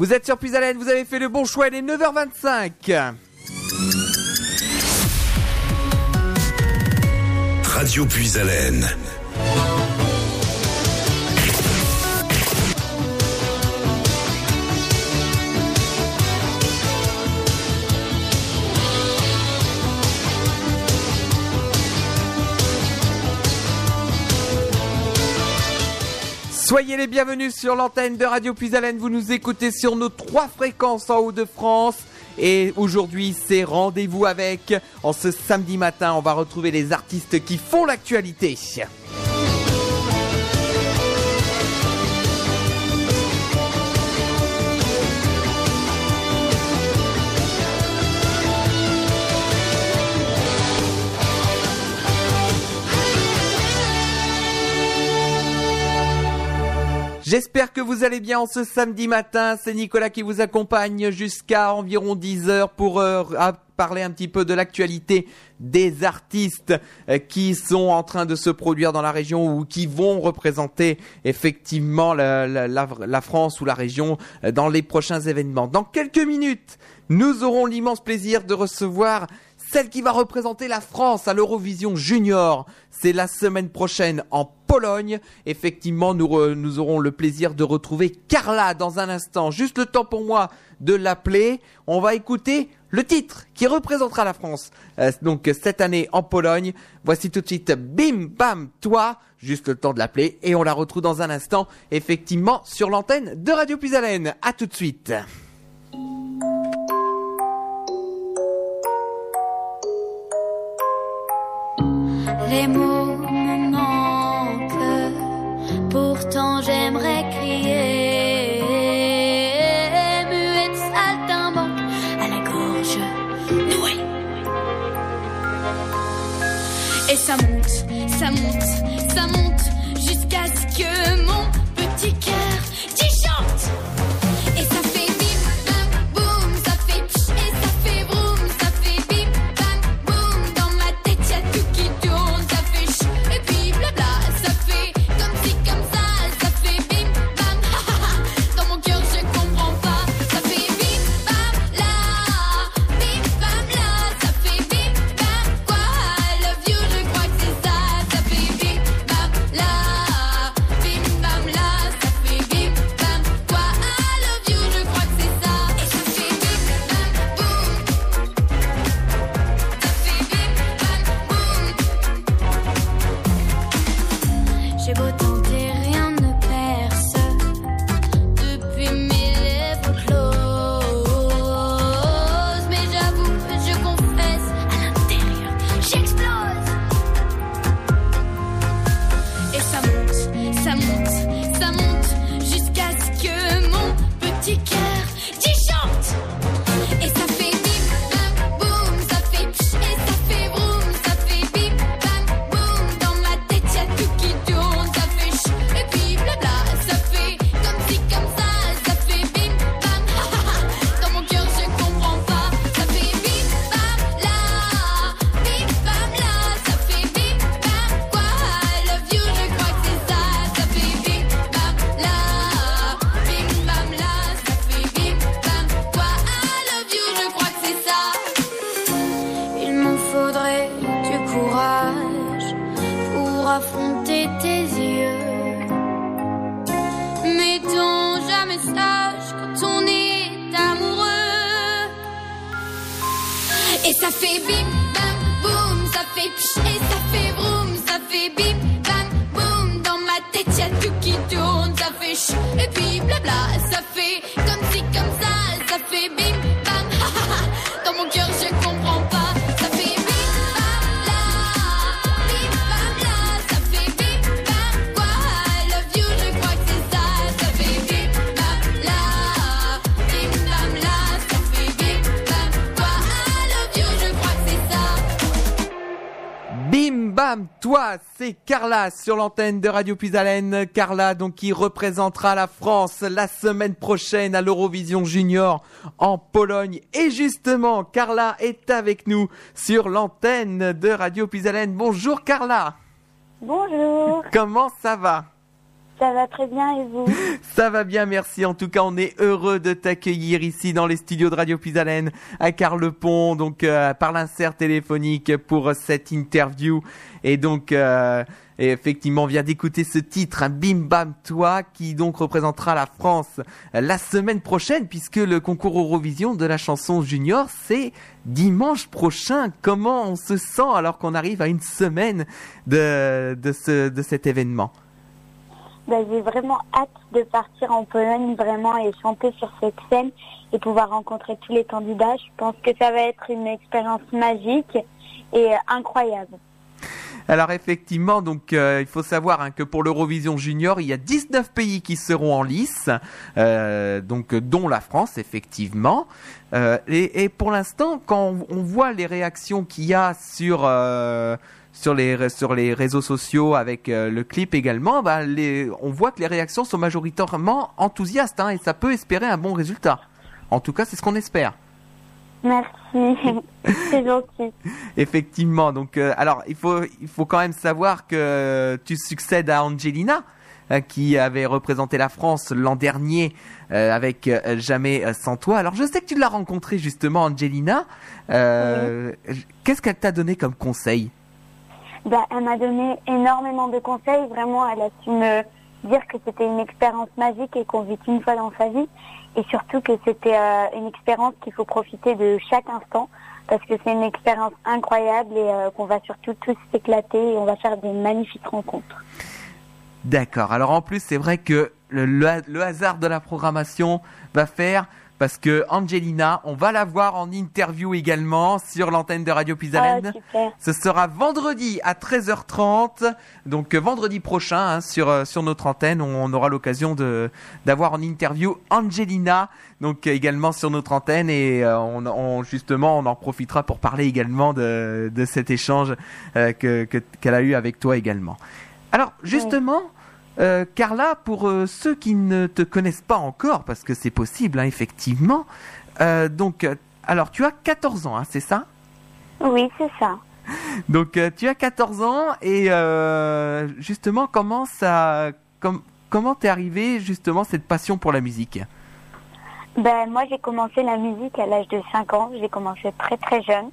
Vous êtes sur Puisalène, vous avez fait le bon choix, il est 9h25. Radio Puisalène. Soyez les bienvenus sur l'antenne de Radio Puisalène. Vous nous écoutez sur nos trois fréquences en Haut-de-France. Et aujourd'hui, c'est rendez-vous avec. En ce samedi matin, on va retrouver les artistes qui font l'actualité. J'espère que vous allez bien en ce samedi matin. C'est Nicolas qui vous accompagne jusqu'à environ 10 heures pour euh, parler un petit peu de l'actualité des artistes euh, qui sont en train de se produire dans la région ou qui vont représenter effectivement la, France ou la région euh, dans les prochains événements. Dans quelques minutes, nous aurons l'immense plaisir de recevoir celle qui va représenter la France à l'Eurovision Junior. C'est la semaine prochaine en Pologne. Effectivement, nous, nous aurons le plaisir de retrouver Carla dans un instant. Juste le temps pour moi de l'appeler. On va écouter le titre qui représentera la France. Euh, donc cette année en Pologne. Voici tout de suite Bim Bam Toi. Juste le temps de l'appeler et on la retrouve dans un instant. Effectivement sur l'antenne de Radio Puisalène. À tout de suite. Les mots me manquent, pourtant j'aimerais crier. Muette saltimbanque à la gorge nouée. Et ça monte, ça monte, ça monte Et ça fait bim bam boum, ça fait pch et ça fait vroom, ça fait bim toi, c'est Carla sur l'antenne de Radio Puisalène. Carla donc qui représentera la France la semaine prochaine à l'Eurovision Junior en Pologne. Et justement, Carla est avec nous sur l'antenne de Radio Puisalène. Bonjour Carla. Bonjour, Comment ça va? Ça va très bien et vous? Ça va bien, merci. En tout cas, on est heureux de t'accueillir ici dans les studios de Radio Pisalène à Carlepont, donc euh, par l'insert téléphonique pour cette interview. Et donc, euh, effectivement, on vient d'écouter ce titre, un Bim Bam Toi, qui donc représentera la France la semaine prochaine, puisque le concours Eurovision de la chanson junior, c'est dimanche prochain. Comment on se sent alors qu'on arrive à une semaine de cet événement? Ben, J'ai vraiment hâte de partir en Pologne vraiment et chanter sur cette scène et pouvoir rencontrer tous les candidats. Je pense que ça va être une expérience magique et euh, incroyable. Alors effectivement, donc euh, il faut savoir hein, que pour l'Eurovision Junior, il y a 19 pays qui seront en lice, euh, donc dont la France effectivement. Et, pour l'instant, quand on, voit les réactions qu'il y a sur sur les sur les réseaux sociaux avec euh, le clip également, bah, les, on voit que les réactions sont majoritairement enthousiastes hein, et ça peut espérer un bon résultat. En tout cas, c'est ce qu'on espère. Merci, c'est gentil. Effectivement. Donc, euh, alors, il faut, il faut quand même savoir que tu succèdes à Angelina, euh, qui avait représenté la France l'an dernier euh, avec Jamais sans toi. Alors, je sais que tu l'as rencontrée justement, Angelina. Qu'est-ce qu'elle t'a donné comme conseil? Ben, elle m'a donné énormément de conseils. Vraiment, elle a su me dire que c'était une expérience magique et qu'on vit une fois dans sa vie. Et surtout que c'était euh, une expérience qu'il faut profiter de chaque instant parce que c'est une expérience incroyable et euh, qu'on va surtout tous s'éclater et on va faire des magnifiques rencontres. D'accord. Alors, en plus, c'est vrai que le- le hasard de la programmation va faire parce que Angelina, on va la voir en interview également sur l'antenne de Radio Ah, Pisalène. super. Ce sera vendredi à 13h30, donc euh, vendredi prochain hein, sur euh, sur notre antenne, on, on aura l'occasion de d'avoir en interview Angelina, donc euh, également sur notre antenne et on, on- justement on en profitera pour parler également de de cet échange euh, que que- qu'elle a eu avec toi également. Alors justement. Euh, Carla, pour euh, ceux qui ne te connaissent pas encore, parce que c'est possible, hein, effectivement, euh, donc, euh, alors tu as 14 ans, hein, c'est ça? Oui, c'est ça. donc tu as 14 ans et justement comment ça com- comment t'es arrivé justement cette passion pour la musique? Ben, moi, j'ai commencé la musique à l'âge de 5 ans. J'ai commencé très très jeune.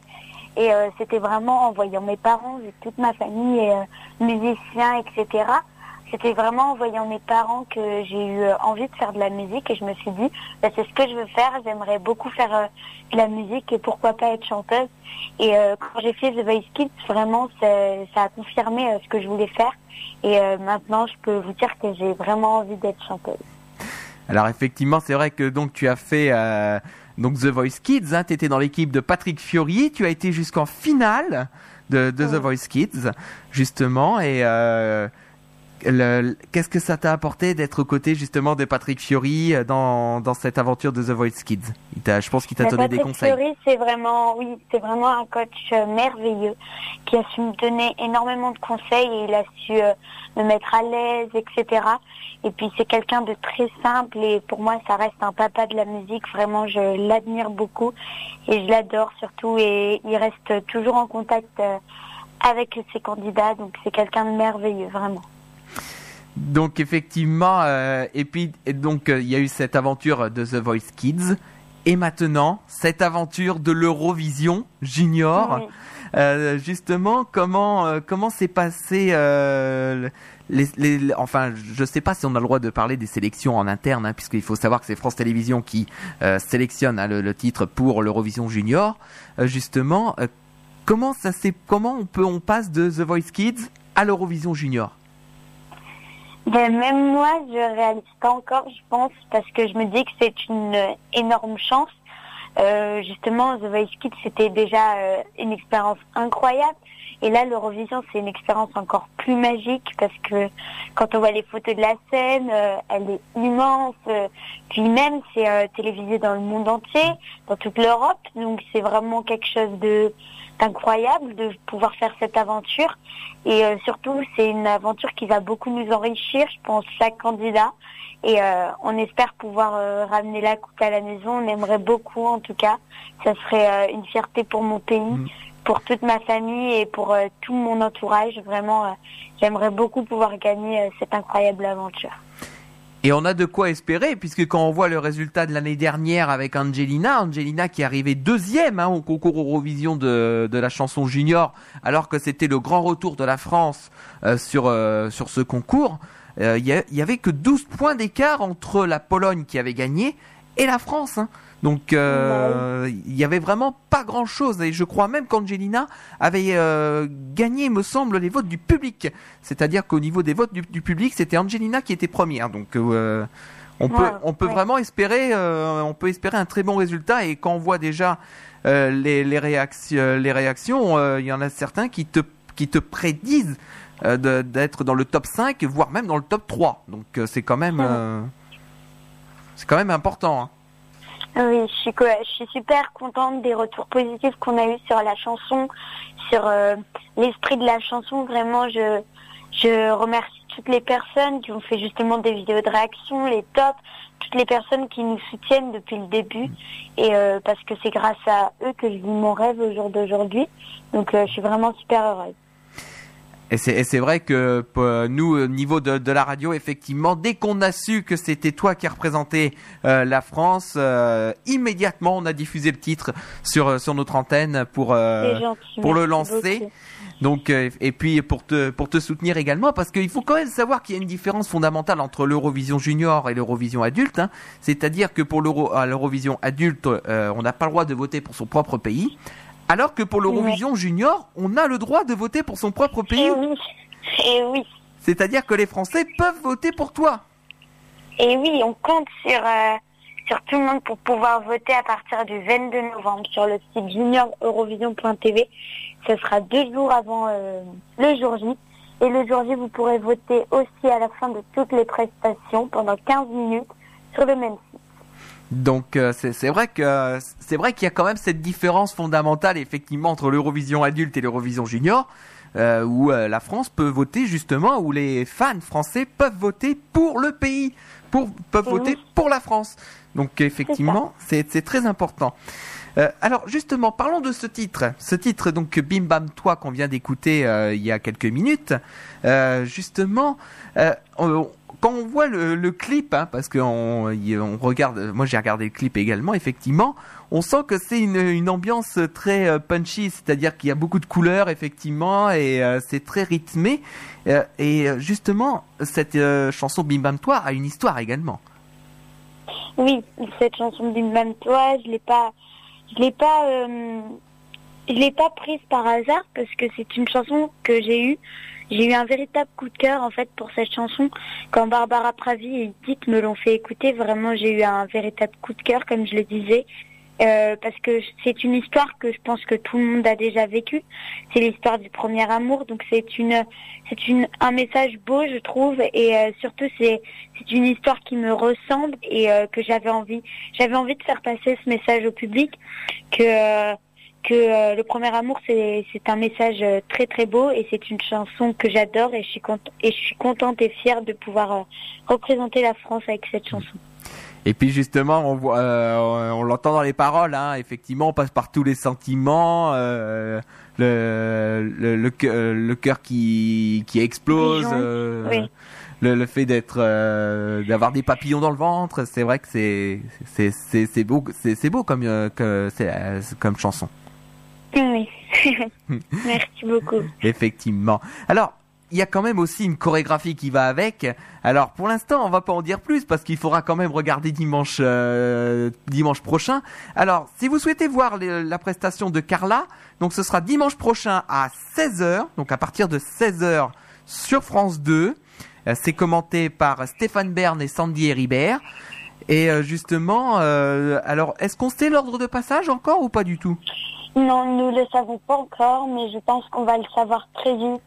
Et c'était vraiment en voyant mes parents, toute ma famille est euh, musicien, etc. C'était vraiment en voyant mes parents que j'ai eu euh, envie de faire de la musique et je me suis dit, ben, c'est ce que je veux faire. J'aimerais beaucoup faire euh, de la musique et pourquoi pas être chanteuse. Et euh, quand j'ai fait The Voice Kids, vraiment, ça a confirmé euh, ce que je voulais faire. Et euh, maintenant, je peux vous dire que j'ai vraiment envie d'être chanteuse. Alors effectivement c'est vrai que donc tu as fait euh, donc The Voice Kids, hein, tu étais dans l'équipe de Patrick Fiori, tu as été jusqu'en finale de, de The. Voice Kids justement et euh, qu'est-ce que ça t'a apporté d'être aux côtés justement de Patrick Fiori euh, dans, dans cette aventure de The Voice Kids? Je pense qu'il t'a donné des Patrick conseils. Fiori, c'est vraiment, oui, c'est vraiment un coach euh, merveilleux qui a su me donner énormément de conseils et il a su euh, me mettre à l'aise, etc. Et puis c'est quelqu'un de très simple et pour moi ça reste un papa de la musique. Vraiment, je l'admire beaucoup et je l'adore surtout et il reste toujours en contact avec ses candidats. Donc c'est quelqu'un de merveilleux, vraiment. Donc effectivement, euh, et puis et donc euh, il y a eu cette aventure de The Voice Kids, et maintenant cette aventure de l'Eurovision Junior. Oui. Euh, justement, comment comment s'est passé les, enfin, je sais pas si on a le droit de parler des sélections en interne, hein, puisqu'il faut savoir que c'est France Télévisions qui sélectionne hein, le, le titre pour l'Eurovision Junior. Justement, comment ça s'est, comment on peut, on passe de The Voice Kids à l'Eurovision Junior? Ben, même moi, je réalise pas encore, je pense, parce que je me dis que c'est une énorme chance. Euh, justement, The Voice Kids, c'était déjà euh, une expérience incroyable. Et là, l'Eurovision, c'est une expérience encore plus magique parce que quand on voit les photos de la scène, euh, elle est immense. puis même, c'est euh, télévisé dans le monde entier, dans toute l'Europe. Donc, c'est vraiment quelque chose d'incroyable de pouvoir faire cette aventure. Et euh, surtout, c'est une aventure qui va beaucoup nous enrichir, je pense, chaque candidat. Et on espère pouvoir ramener la coupe à la maison. On aimerait beaucoup, en tout cas. Ça serait une fierté pour mon pays, Mhm. Pour toute ma famille et pour euh, tout mon entourage. Vraiment, euh, j'aimerais beaucoup pouvoir gagner euh, cette incroyable aventure. Et on a de quoi espérer, puisque quand on voit le résultat de l'année dernière avec Angelina, Angelina qui est arrivée deuxième hein, au concours Eurovision de, la chanson junior, alors que c'était le grand retour de la France sur, sur ce concours, il y, a- il y avait que 12 points d'écart entre la Pologne qui avait gagné et la France. hein. Donc euh, il y avait vraiment pas grand chose et je crois même qu'Angelina avait euh, gagné, me semble, les votes du public. C'est-à-dire qu'au niveau des votes du, du public, c'était Angelina qui était première. Donc euh, on peut on peut ouais. vraiment espérer on peut espérer un très bon résultat et quand on voit déjà les, les réactions les réactions, il y en a certains qui te qui te prédisent d'être dans le top 5 voire même dans le top 3. Donc c'est quand même c'est quand même important. hein. Oui, je suis, je suis super contente des retours positifs qu'on a eu sur la chanson, sur euh, l'esprit de la chanson. Vraiment, je, je remercie toutes les personnes qui ont fait justement des vidéos de réaction, les tops, toutes les personnes qui nous soutiennent depuis le début. Et euh, parce que c'est grâce à eux que je vis mon rêve au jour d'aujourd'hui. Donc, euh, je suis vraiment super heureuse. Et c'est, et c'est vrai que euh, nous, au niveau de, de la radio, effectivement, dès qu'on a su que c'était toi qui représentais euh, la France, euh, immédiatement on a diffusé le titre sur, euh, sur notre antenne pour, euh, gentil. pour le lancer. beaucoup. Donc euh, et puis pour te pour te soutenir également parce qu'il faut quand même savoir qu'il y a une différence fondamentale entre l'Eurovision junior et l'Eurovision adulte. hein. C'est-à-dire que pour l'Euro à l'Eurovision adulte, euh, on n'a pas le droit de voter pour son propre pays, alors que pour l'Eurovision junior, on a le droit de voter pour son propre pays. Et oui, et oui. C'est-à-dire que les Français peuvent voter pour toi. Et oui, on compte sur, euh, sur tout le monde pour pouvoir voter à partir du 22 novembre sur le site junioreurovision.tv. Ce sera deux jours avant euh, le jour J. Et le jour J, vous pourrez voter aussi à la fin de toutes les prestations pendant 15 minutes sur le même site. Donc euh, c'est c'est vrai que c'est vrai qu'il y a quand même cette différence fondamentale effectivement entre l'Eurovision adulte et l'Eurovision junior. euh, où euh, la France peut voter justement, où les fans français peuvent voter pour le pays, pour, peuvent Oui. voter pour la France. Donc effectivement, c'est c'est très important. Euh, alors justement, parlons de ce titre. Ce titre, donc Bim Bam Toi, qu'on vient d'écouter euh, il y a quelques minutes. Euh, justement, euh, on- quand on voit le, clip, hein, parce qu'on on regarde, moi j'ai regardé le clip également, effectivement, on sent que c'est une, ambiance très euh, punchy, c'est-à-dire qu'il y a beaucoup de couleurs, effectivement, et euh, c'est très rythmé. Euh, et euh, justement, cette euh, chanson Bim Bam Toi a une histoire également. Oui, cette chanson d'une même toi, je l'ai pas, je l'ai pas, euh, je l'ai pas prise par hasard parce que c'est une chanson que j'ai eue. J'ai eu un véritable coup de cœur en fait pour cette chanson. Quand Barbara Pravi et Edith me l'ont fait écouter, vraiment j'ai eu un véritable coup de cœur, comme je le disais. Euh, parce que c'est une histoire que je pense que tout le monde a déjà vécue. C'est l'histoire du premier amour, donc c'est une, c'est une, un message beau, je trouve, et euh, surtout c'est, c'est une histoire qui me ressemble et euh, que j'avais envie, j'avais envie de faire passer ce message au public, que euh, que euh, le premier amour c'est, un message euh, très très beau et c'est une chanson que j'adore et je suis contente, et je suis contente et fière de pouvoir euh, représenter la France avec cette chanson. Et puis justement, on voit, euh, on l'entend dans les paroles. Hein, effectivement, on passe par tous les sentiments, euh, le le le cœur, le cœur qui qui explose, euh, oui. le, le fait d'être, d'avoir des papillons dans le ventre. C'est vrai que c'est beau, c'est beau comme que comme chanson. Oui. Merci beaucoup. Effectivement. Alors, il y a quand même aussi une chorégraphie qui va avec. Alors, pour l'instant, on va pas en dire plus parce qu'il faudra quand même regarder dimanche euh, dimanche prochain. Alors, si vous souhaitez voir la prestation de Carla, donc ce sera dimanche prochain à 16h, donc à partir de 16h sur France 2. Euh, C'est commenté par Stéphane Bern et Sandy Heribert. Et euh, justement, euh, alors, est-ce qu'on sait l'ordre de passage encore ou pas du tout? Non, nous le savons pas encore, mais je pense qu'on va le savoir très vite.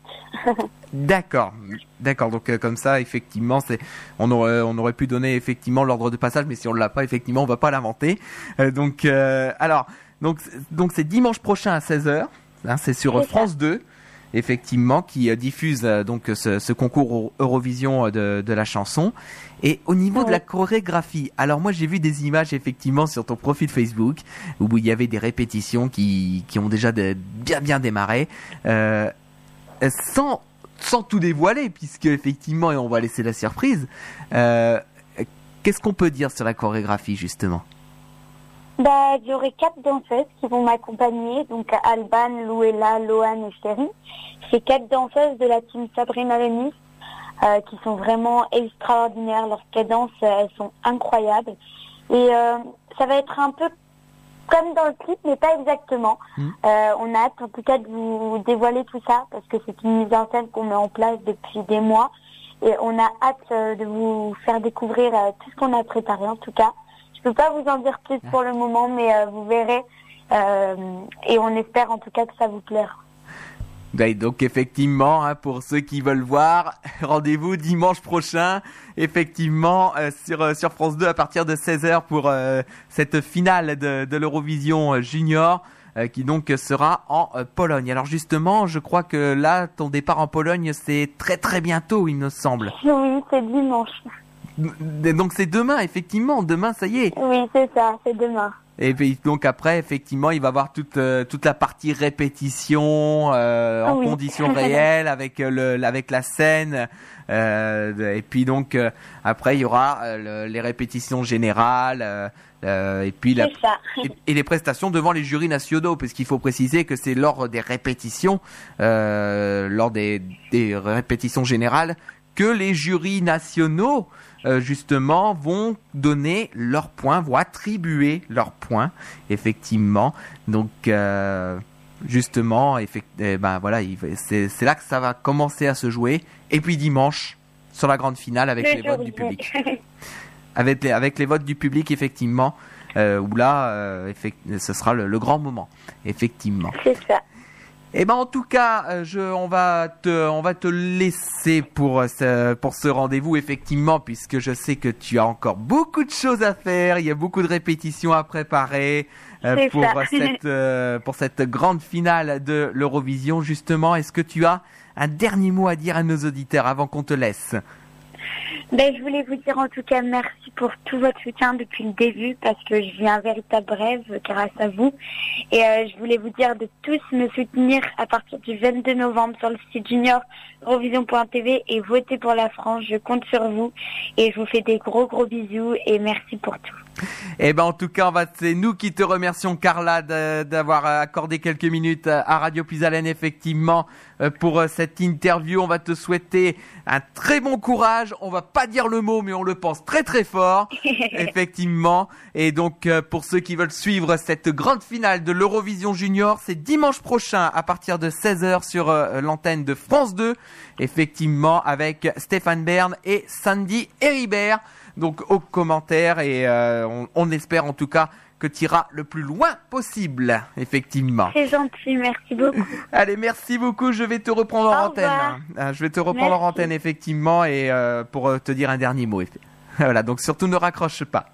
D'accord, d'accord. Donc euh, comme ça, effectivement, c'est on aurait on aurait pu donner effectivement l'ordre de passage, mais si on l'a pas, effectivement, on va pas l'inventer. Euh, donc euh, alors donc donc c'est dimanche prochain à 16h. Hein, c'est sur ça. France 2. Effectivement, qui euh, diffuse euh, donc ce, ce concours Euro- Eurovision euh, de, de la chanson. Et au niveau de la chorégraphie, alors moi j'ai vu des images effectivement sur ton profil Facebook où il y avait des répétitions qui, qui ont déjà de- bien bien démarré, euh, sans sans tout dévoiler puisque effectivement et on va laisser la surprise. euh, Qu'est-ce qu'on peut dire sur la chorégraphie justement? Bah, j'aurai quatre danseuses qui vont m'accompagner, donc Alban, Louella, Loane et Chéri. C'est quatre danseuses de la team Sabrina Lenis euh, qui sont vraiment extraordinaires. Leurs cadences, euh, elles sont incroyables. Et euh, ça va être un peu comme dans le clip, mais pas exactement. Euh, on a hâte en tout cas de vous dévoiler tout ça parce que c'est une mise en scène qu'on met en place depuis des mois. Et on a hâte de vous faire découvrir tout ce qu'on a préparé en tout cas. Je peux pas vous en dire plus pour le moment, mais euh, vous verrez. Euh, et on espère en tout cas que ça vous plaira. Ouais, donc effectivement, hein, pour ceux qui veulent voir, rendez-vous dimanche prochain, effectivement, euh, sur, sur France 2 à partir de 16h pour euh, cette finale de, de l'Eurovision Junior. euh, qui donc sera en Pologne. Alors justement, je crois que là, ton départ en Pologne, c'est très très bientôt, il me semble. Oui, c'est dimanche. Donc c'est demain, effectivement. Demain, ça y est. Oui, c'est ça, c'est demain. Et puis, donc après, effectivement, il va avoir toute euh, toute la partie répétition euh, en Oui. conditions réelles avec euh, le avec la scène. euh, et puis donc euh, après, il y aura le- les répétitions générales. euh, euh, et puis la, et, et les prestations devant les jurys nationaux, parce qu'il faut préciser que c'est lors des répétitions, euh, lors des, des répétitions générales, que les jurys nationaux, euh, justement, vont donner leurs points, vont attribuer leurs points, effectivement. Donc, euh, justement, effect- eh ben voilà, c'est là que ça va commencer à se jouer. Et puis dimanche, sur la grande finale avec les Le votes du public avec les, avec les votes du public, effectivement, euh, où là, effect- ce sera le, le grand moment, effectivement. c'est ça. Et ben en tout cas, euh, je, on va te, on va te laisser pour euh, ce, pour ce rendez-vous, effectivement, puisque je sais que tu as encore beaucoup de choses à faire. Il y a beaucoup de répétitions à préparer euh, pour ça. cette, euh, pour cette grande finale de l'Eurovision. Justement, est-ce que tu as un dernier mot à dire à nos auditeurs avant qu'on te laisse? Ben, je voulais vous dire en tout cas merci pour tout votre soutien depuis le début parce que je vis un véritable rêve grâce à vous. Et euh, je voulais vous dire de tous me soutenir à partir du 22 novembre sur le site junior Eurovision.tv et voter pour la France. Je compte sur vous et je vous fais des gros gros bisous et merci pour tout. Eh ben en tout cas, on va c'est nous qui te remercions Carla d'avoir euh, accordé quelques minutes à à Radio Puisalène effectivement euh, pour euh, cette interview. On va te souhaiter un très bon courage. On va pas dire le mot mais on le pense très très fort effectivement. Et donc euh, pour ceux qui veulent suivre cette grande finale de l'Eurovision Junior, c'est dimanche prochain à partir de 16h sur euh, l'antenne de France 2 effectivement avec Stéphane Bern et Sandy Heribert donc aux commentaires et euh, on, on espère en tout cas que tu iras le plus loin possible, effectivement. C'est gentil, merci beaucoup. Allez, merci beaucoup, je vais te reprendre en antenne. Ah, Je vais te reprendre en antenne, effectivement, et euh, pour euh, te dire un dernier mot. Voilà, donc surtout ne raccroche pas.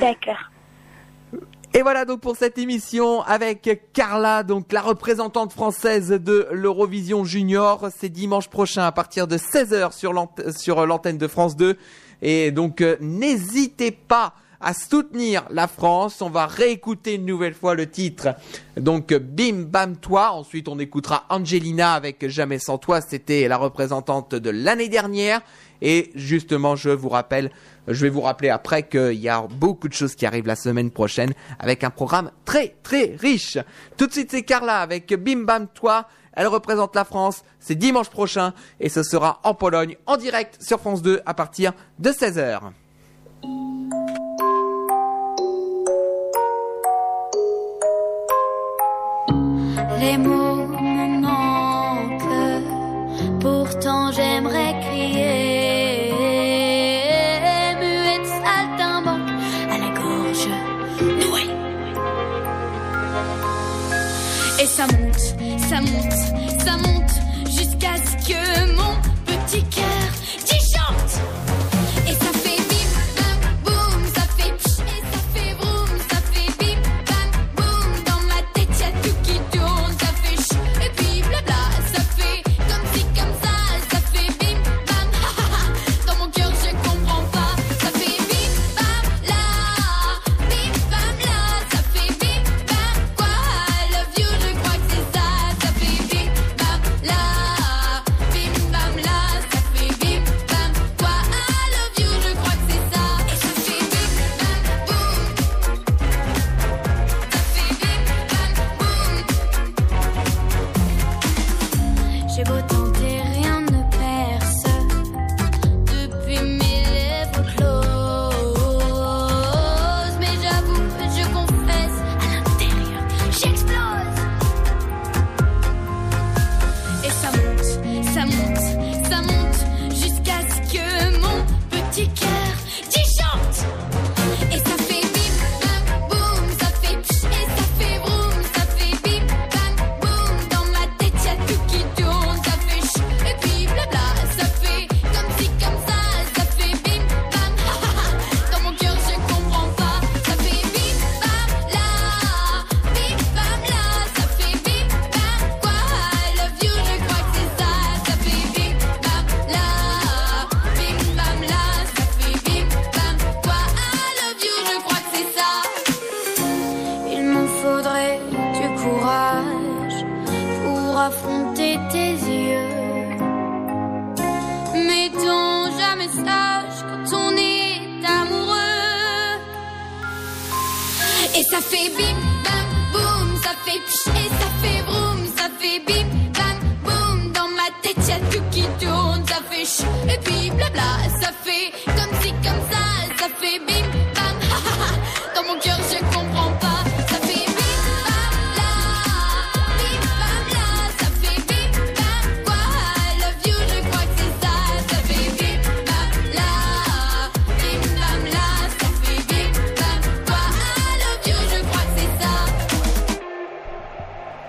D'accord. Et voilà donc pour cette émission avec Carla, donc la représentante française de l'Eurovision Junior. C'est dimanche prochain à partir de 16h sur l'ant- sur l'antenne de France 2. Et donc euh, n'hésitez pas à soutenir la France. On va réécouter une nouvelle fois le titre. Donc Bim Bam Toi. Ensuite on écoutera Angelina avec Jamais sans toi. C'était la représentante de l'année dernière. Et justement, je vous rappelle, je vais vous rappeler après qu'il y a beaucoup de choses qui arrivent la semaine prochaine avec un programme très très riche. Tout de suite, c'est Carla avec Bim Bam Toi. Elle représente la France. C'est dimanche prochain et ce sera en Pologne en direct sur France 2 à partir de 16h. Les mots me manquent, pourtant j'aimerais crier. Muette saltimbanque à la gorge nouée. Et ça monte, ça monte, ça monte jusqu'à ce que mon ça fait bim, bam, boum, ça fait pch et ça fait vroom, ça fait bim, bam, boum. Dans ma tête, y'a tout qui tourne, ça fait ch et puis blabla, ça fait